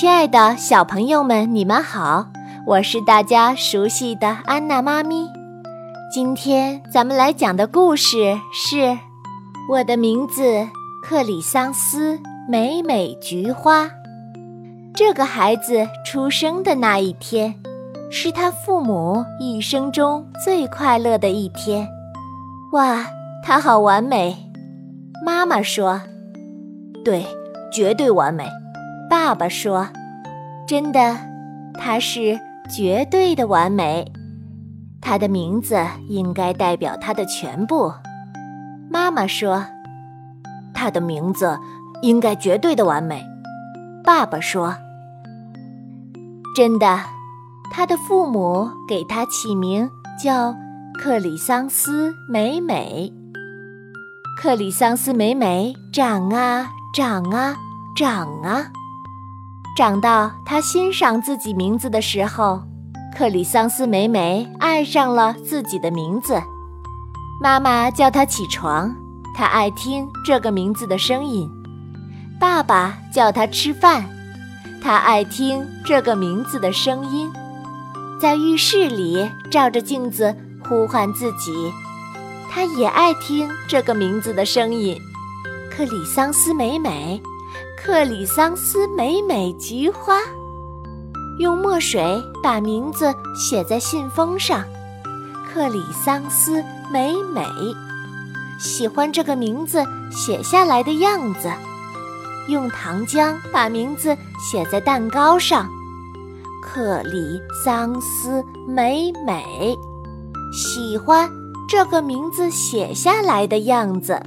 亲爱的小朋友们，你们好，我是大家熟悉的安娜妈咪。今天咱们来讲的故事是《我的名字克里桑斯美美菊花》。这个孩子出生的那一天，是他父母一生中最快乐的一天。哇，他好完美！妈妈说：“对，绝对完美。”爸爸说：“真的，他是绝对的完美。他的名字应该代表他的全部。”妈妈说：“他的名字应该绝对的完美。”爸爸说：“真的，他的父母给他起名叫克里桑斯美美。克里桑斯美美长啊长啊长啊。”长到他欣赏自己名字的时候，克里桑斯美美爱上了自己的名字。妈妈叫他起床，他爱听这个名字的声音；爸爸叫他吃饭，他爱听这个名字的声音。在浴室里照着镜子呼唤自己，他也爱听这个名字的声音。克里桑斯美美。克里桑斯美美菊花，用墨水把名字写在信封上。克里桑斯美美，喜欢这个名字写下来的样子。用糖浆把名字写在蛋糕上。克里桑斯美美，喜欢这个名字写下来的样子。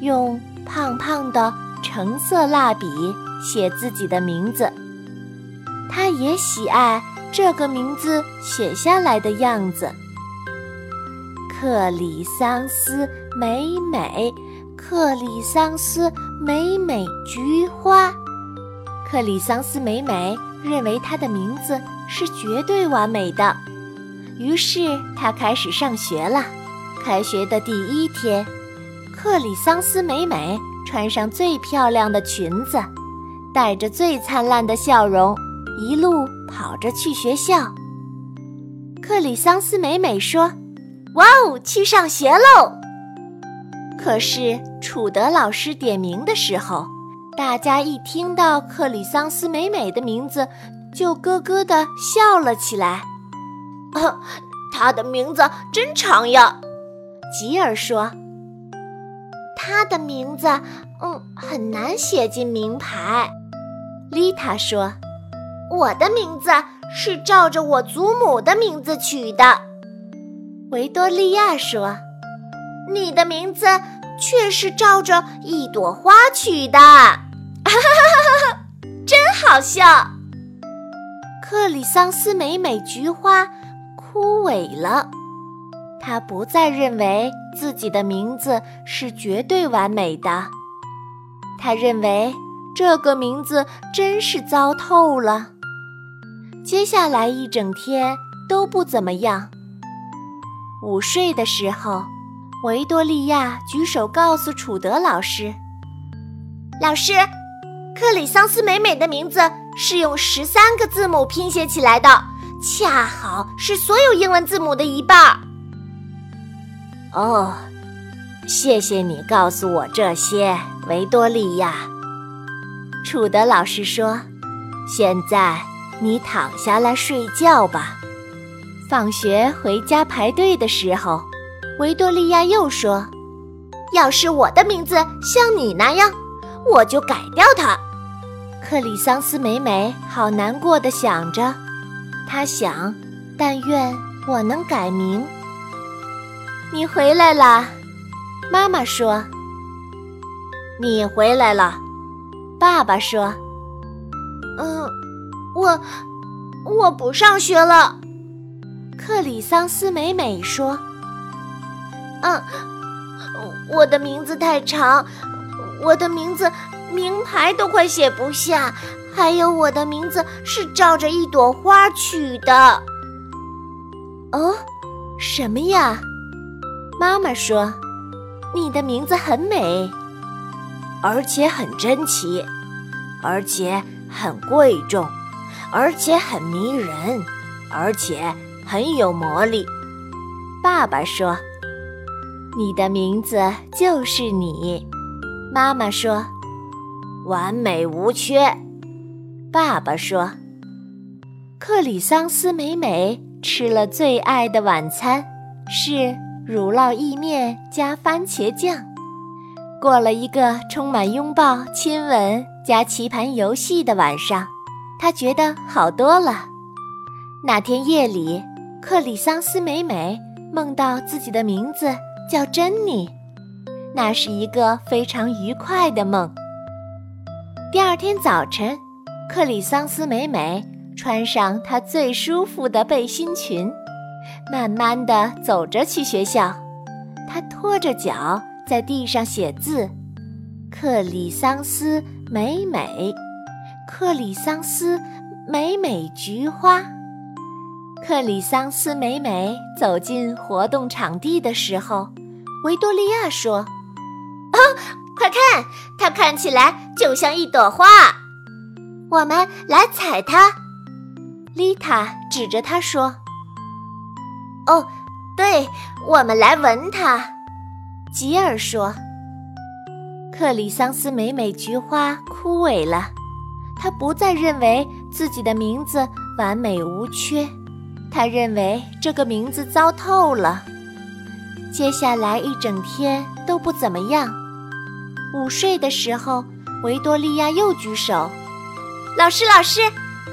用胖胖的。橙色蜡笔写自己的名字，他也喜爱这个名字写下来的样子。克里桑斯美美，克里桑斯美美菊花。克里桑斯美美认为他的名字是绝对完美的，于是他开始上学了。开学的第一天，克里桑斯美美。穿上最漂亮的裙子，带着最灿烂的笑容，一路跑着去学校。克里桑斯美美说：“哇哦，去上学喽！”可是楚德老师点名的时候，大家一听到克里桑斯美美的名字，就咯咯地笑了起来。他的名字真长呀，吉尔说。他的名字，嗯，很难写进名牌。丽塔说：“我的名字是照着我祖母的名字取的。”维多利亚说：“你的名字却是照着一朵花取的。”哈哈哈哈哈！真好笑。克里桑斯美美菊花枯萎了。他不再认为自己的名字是绝对完美的，他认为这个名字真是糟透了。接下来一整天都不怎么样。午睡的时候，维多利亚举手告诉楚德老师：“老师，克里桑斯美美的名字是用十三个字母拼写起来的，恰好是所有英文字母的一半。”哦，谢谢你告诉我这些，维多利亚。楚德老师说：“现在你躺下来睡觉吧。”放学回家排队的时候，维多利亚又说：“要是我的名字像你那样，我就改掉它。”克里桑斯美美好难过的想着，他想：“但愿我能改名。”你回来啦，妈妈说。你回来了，爸爸说。嗯，我我不上学了。克里桑斯美美说。嗯，我的名字太长，我的名字名牌都快写不下，还有我的名字是照着一朵花取的。哦，什么呀？妈妈说：“你的名字很美，而且很珍奇，而且很贵重，而且很迷人，而且很有魔力。爸爸说：“你的名字就是你。”妈妈说：“完美无缺。”爸爸说：“克里桑斯美美吃了最爱的晚餐，是乳酪意面加番茄酱。”过了一个充满拥抱、亲吻加棋盘游戏的晚上，他觉得好多了。那天夜里，克里桑斯美美梦到自己的名字叫珍妮，那是一个非常愉快的梦。第二天早晨，克里桑斯美美穿上她最舒服的背心裙，慢慢地走着去学校。他拖着脚。在地上写字，克里桑斯美美，克里桑斯美美菊花。克里桑斯美美走进活动场地的时候，维多利亚说：“啊，快看，它看起来就像一朵花，我们来采它。”丽塔指着它说：“哦，对，我们来闻它。”吉尔说：“克里桑斯美美菊花枯萎了，他不再认为自己的名字完美无缺，他认为这个名字糟透了。接下来一整天都不怎么样。午睡的时候，维多利亚又举手：‘老师，老师，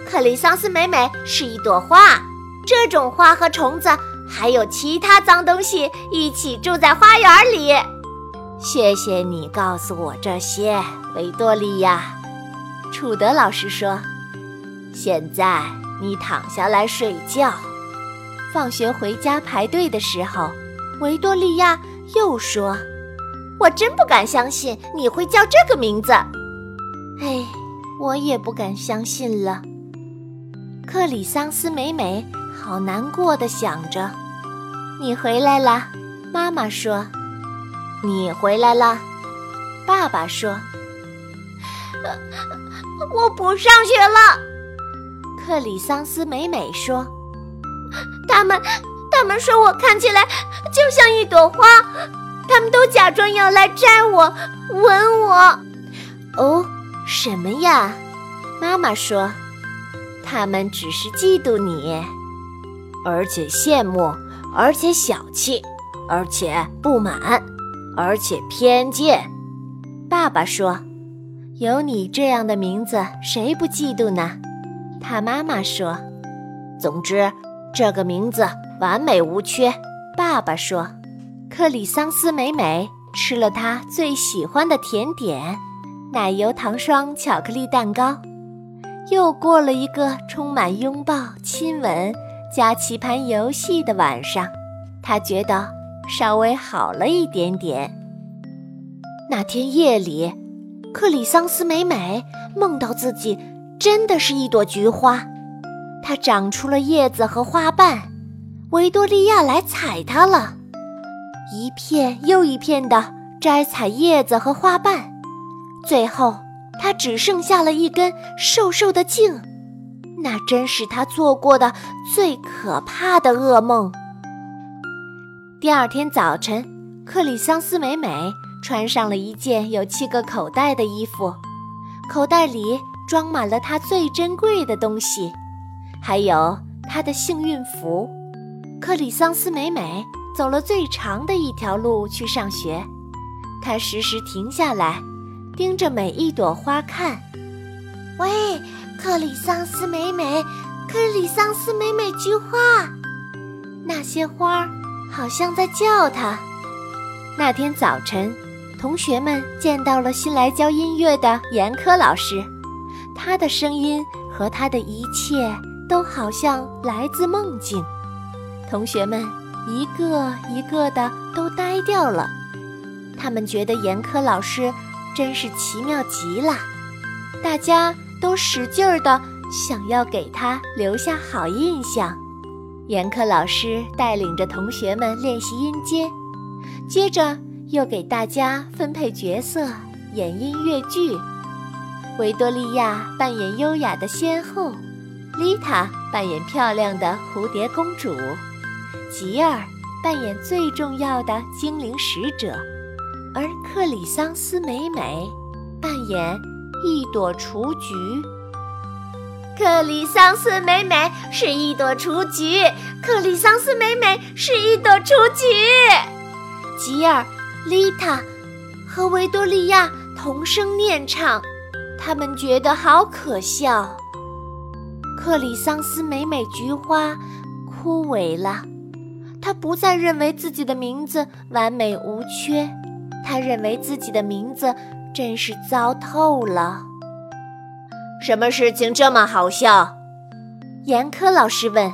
克里桑斯美美是一朵花，这种花和虫子。’”还有其他脏东西一起住在花园里。谢谢你告诉我这些，维多利亚。楚德老师说：“现在你躺下来睡觉。”放学回家排队的时候，维多利亚又说：“我真不敢相信你会叫这个名字。”哎，我也不敢相信了。克里桑斯美美。好难过的想着，你回来了，妈妈说。你回来了，爸爸说。我不上学了，克里桑斯美美说。他们，他们说我看起来就像一朵花，他们都假装要来摘我，吻我。哦，什么呀？妈妈说，他们只是嫉妒你。而且羡慕，而且小气，而且不满，而且偏见。爸爸说：“有你这样的名字，谁不嫉妒呢？”他妈妈说：“总之，这个名字完美无缺。”爸爸说：“克里桑斯美美吃了他最喜欢的甜点——奶油糖霜巧克力蛋糕。”又过了一个充满拥抱、亲吻。加棋盘游戏的晚上，他觉得稍微好了一点点。那天夜里，克里桑斯美美梦到自己真的是一朵菊花，它长出了叶子和花瓣。维多利亚来采它了，一片又一片的摘采叶子和花瓣，最后它只剩下了一根瘦瘦的茎。那真是他做过的最可怕的噩梦。第二天早晨，克里桑斯美美穿上了一件有七个口袋的衣服，口袋里装满了她最珍贵的东西，还有她的幸运符。克里桑斯美美走了最长的一条路去上学，她时时停下来，盯着每一朵花看。喂。克里桑斯美美，克里桑斯美美菊花，那些花儿好像在叫他。那天早晨，同学们见到了新来教音乐的严科老师，他的声音和他的一切都好像来自梦境。同学们一个一个的都呆掉了，他们觉得严科老师真是奇妙极了。大家。都使劲儿的想要给他留下好印象。严课老师带领着同学们练习音阶，接着又给大家分配角色演音乐剧。维多利亚扮演优雅的仙后，丽塔扮演漂亮的蝴蝶公主，吉尔扮演最重要的精灵使者，而克里桑斯美美扮演一朵雏菊。克里桑斯美美是一朵雏菊，克里桑斯美美是一朵雏菊。吉尔、丽塔和维多利亚同声念唱。他们觉得好可笑。克里桑斯美美菊花枯萎了，他不再认为自己的名字完美无缺，他认为自己的名字真是糟透了。什么事情这么好笑？严苛老师问。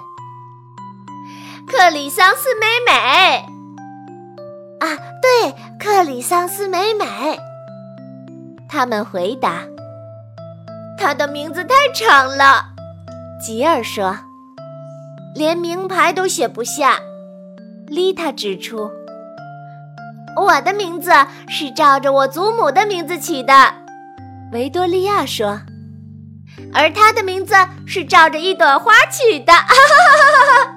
克里桑斯美美。啊，对，克里桑斯美美。他们回答。他的名字太长了，吉尔说，连名牌都写不下。丽塔指出，我的名字是照着我祖母的名字起的。维多利亚说，而他的名字是照着一朵花取的。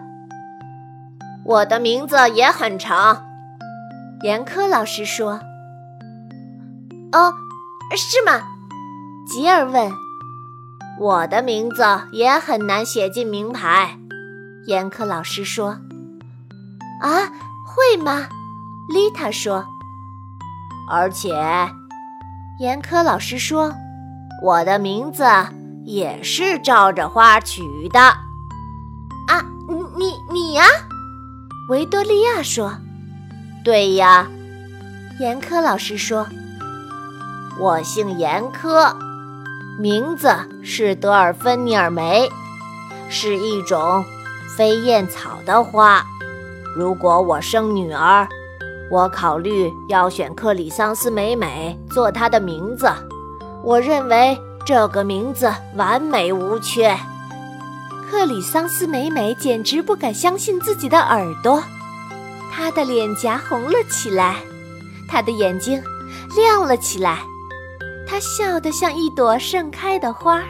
我的名字也很长，严科老师说。哦，是吗？吉尔问。我的名字也很难写进名牌，严科老师说。啊，会吗？丽塔说。而且，严苛老师说，我的名字也是照着花取的。啊，你你呀？维多利亚说。对呀，严苛老师说。我姓严苛。名字是德尔芬尼尔梅，是一种飞燕草的花。如果我生女儿，我考虑要选克里桑斯美美做她的名字。我认为这个名字完美无缺。克里桑斯美美简直不敢相信自己的耳朵，她的脸颊红了起来，她的眼睛亮了起来。她笑得像一朵盛开的花。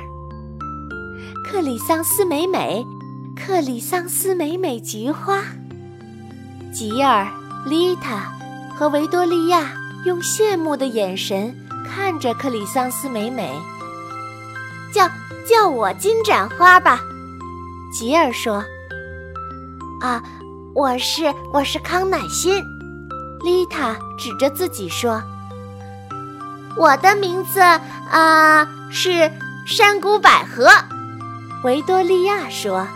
克里桑斯美美，克里桑斯美美菊花。吉尔、丽塔和维多利亚用羡慕的眼神看着克里桑斯美美。叫叫我金盏花吧，吉尔说。啊，我是我是康乃馨，丽塔指着自己说。我的名字啊是山谷百合，维多利亚说：“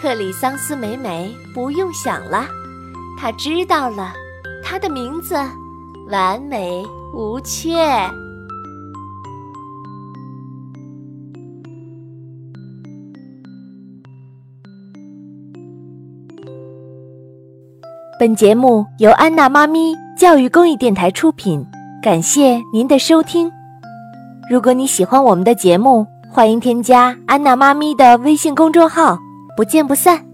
克里桑斯美美不用想了，他知道了，他的名字完美无缺。”本节目由安娜妈咪教育公益电台出品。感谢您的收听。如果你喜欢我们的节目，欢迎添加安娜妈咪的微信公众号，不见不散。